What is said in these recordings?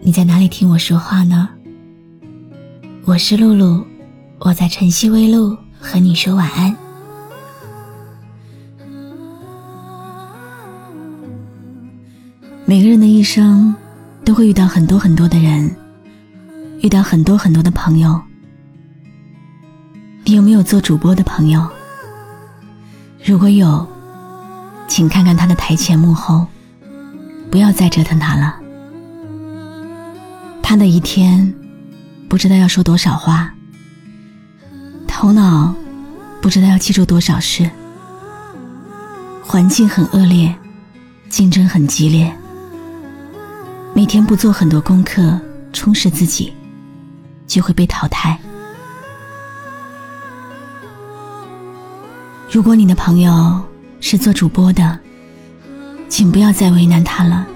你在哪里听我说话呢？我是露露，我在晨曦微露和你说晚安。每个人的一生都会遇到很多很多的人，遇到很多很多的朋友。你有没有做主播的朋友？如果有，请看看他的台前幕后，不要再折腾他了。他的一天，不知道要说多少话，头脑不知道要记住多少事，环境很恶劣，竞争很激烈。每天不做很多功课，充实自己，就会被淘汰。如果你的朋友是做主播的，请不要再为难他了。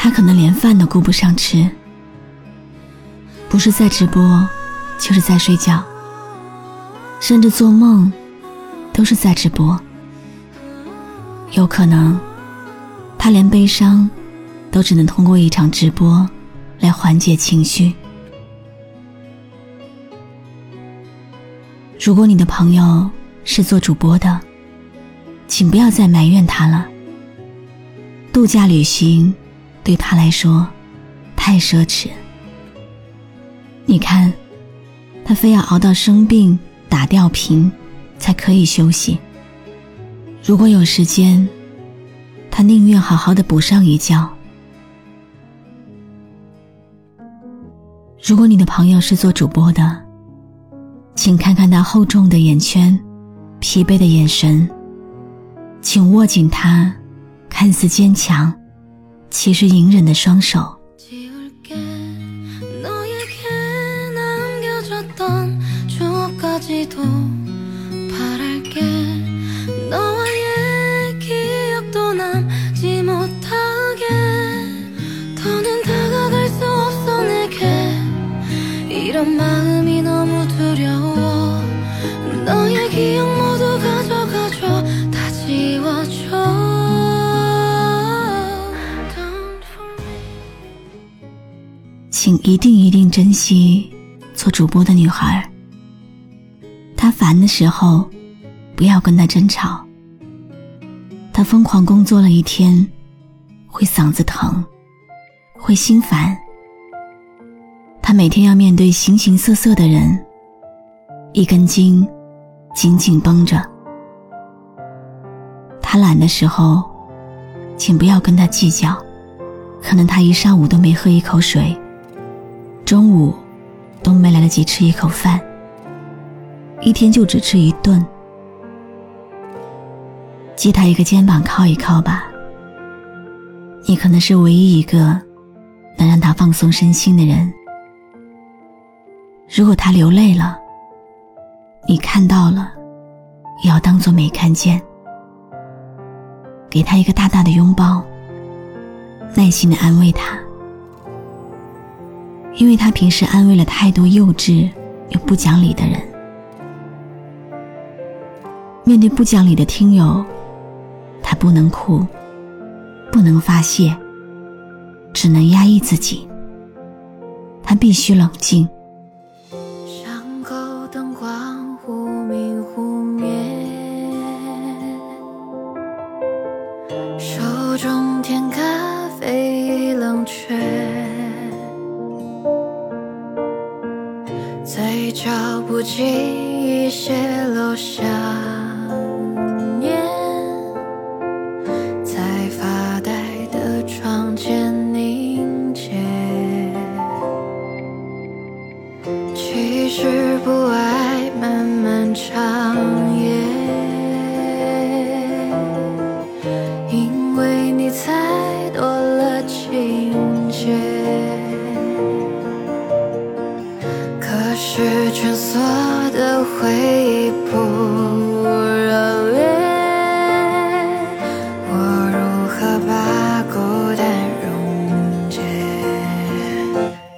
他可能连饭都顾不上吃，不是在直播，就是在睡觉，甚至做梦都是在直播。有可能，他连悲伤。都只能通过一场直播来缓解情绪。如果你的朋友是做主播的，请不要再埋怨他了。度假旅行对他来说太奢侈。你看，他非要熬到生病打吊瓶才可以休息。如果有时间，他宁愿好好的补上一觉。如果你的朋友是做主播的，请看看他厚重的眼圈、疲惫的眼神，请握紧他看似坚强，其实隐忍的双手。请一定一定珍惜做主播的女孩。她烦的时候，不要跟她争吵。她疯狂工作了一天，会嗓子疼，会心烦。她每天要面对形形色色的人，一根筋紧紧绷着。她懒的时候，请不要跟她计较，可能她一上午都没喝一口水。中午都没来得及吃一口饭，一天就只吃一顿。借他一个肩膀靠一靠吧，你可能是唯一一个能让他放松身心的人。如果他流泪了，你看到了，也要当做没看见。给他一个大大的拥抱，耐心的安慰他。因为他平时安慰了太多幼稚又不讲理的人，面对不讲理的听友，他不能哭，不能发泄，只能压抑自己。他必须冷静。才多了情节，可是蜷缩的回忆不热烈，我如何把孤单溶解？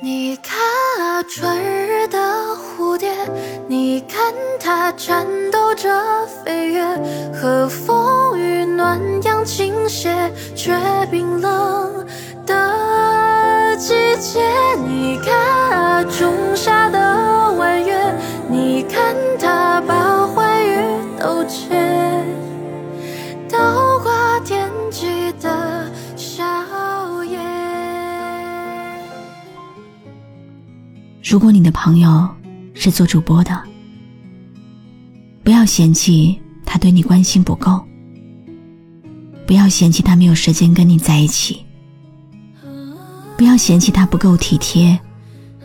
你看啊，春日的蝴蝶，你看它颤抖着飞越和风雨暖阳。倾斜却冰冷的季节。你看啊仲夏的弯月，你看它把欢愉都结，倒挂天际的笑靥。如果你的朋友是做主播的，不要嫌弃他对你关心不够。不要嫌弃他没有时间跟你在一起，不要嫌弃他不够体贴，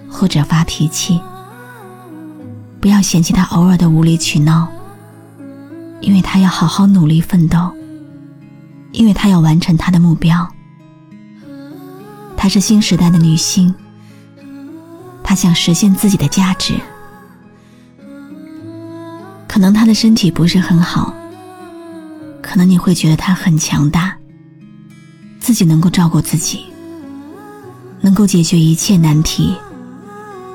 或者发脾气，不要嫌弃他偶尔的无理取闹，因为他要好好努力奋斗，因为他要完成他的目标。她是新时代的女性，她想实现自己的价值，可能她的身体不是很好。可能你会觉得他很强大，自己能够照顾自己，能够解决一切难题。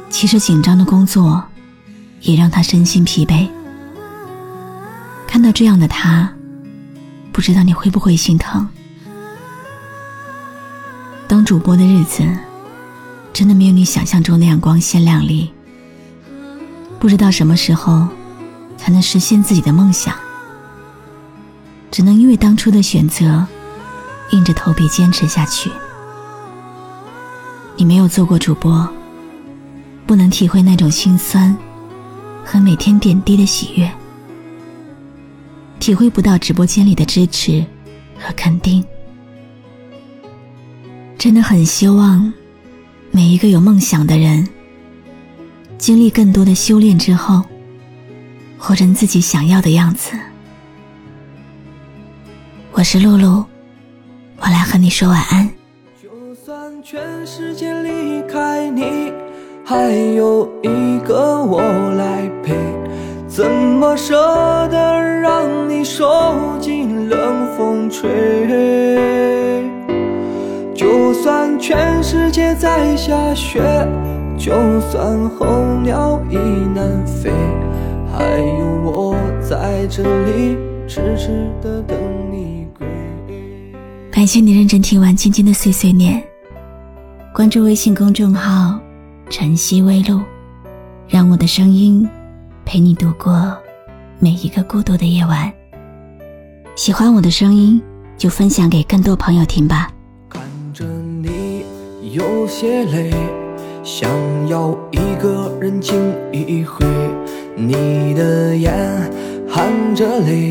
其实紧张的工作也让他身心疲惫。看到这样的他，不知道你会不会心疼？当主播的日子真的没有你想象中那样光鲜亮丽。不知道什么时候才能实现自己的梦想。只能因为当初的选择，硬着头皮坚持下去。你没有做过主播，不能体会那种心酸和每天点滴的喜悦，体会不到直播间里的支持和肯定。真的很希望每一个有梦想的人，经历更多的修炼之后，活成自己想要的样子。我是露露，我来和你说晚安。就算全世界离开你，还有一个我来陪，怎么舍得让你受尽冷风吹？就算全世界在下雪，就算候鸟已南飞，还有我在这里痴痴的等。感谢你认真听完今天的碎碎念，关注微信公众号“晨曦微露”，让我的声音陪你度过每一个孤独的夜晚。喜欢我的声音，就分享给更多朋友听吧。看着你有些累，想要一个人静一回，你的眼含着泪。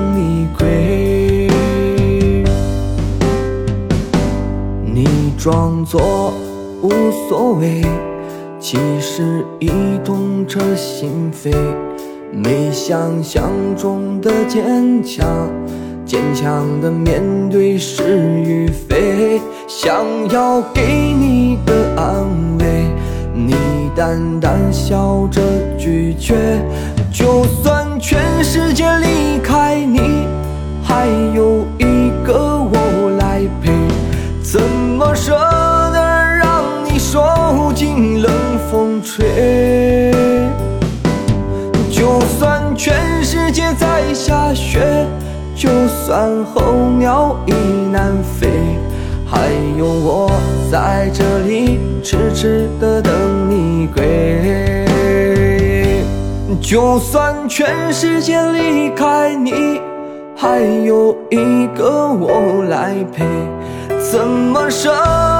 装作无所谓，其实已痛彻心扉，没想象中的坚强，坚强的面对是与非，想要给你的安慰，你淡淡笑着拒绝。就算全世界就算全世界在下雪，就算候鸟已南飞，还有我在这里痴痴的等你归。就算全世界离开你，还有一个我来陪，怎么舍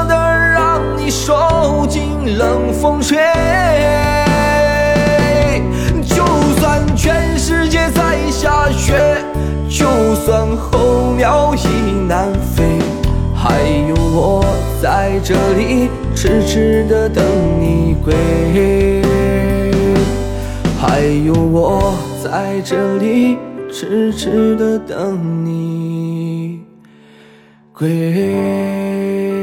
得让你受尽冷风吹？下雪，就算候鸟已南飞，还有我在这里痴痴的等你归。还有我在这里痴痴的等你归。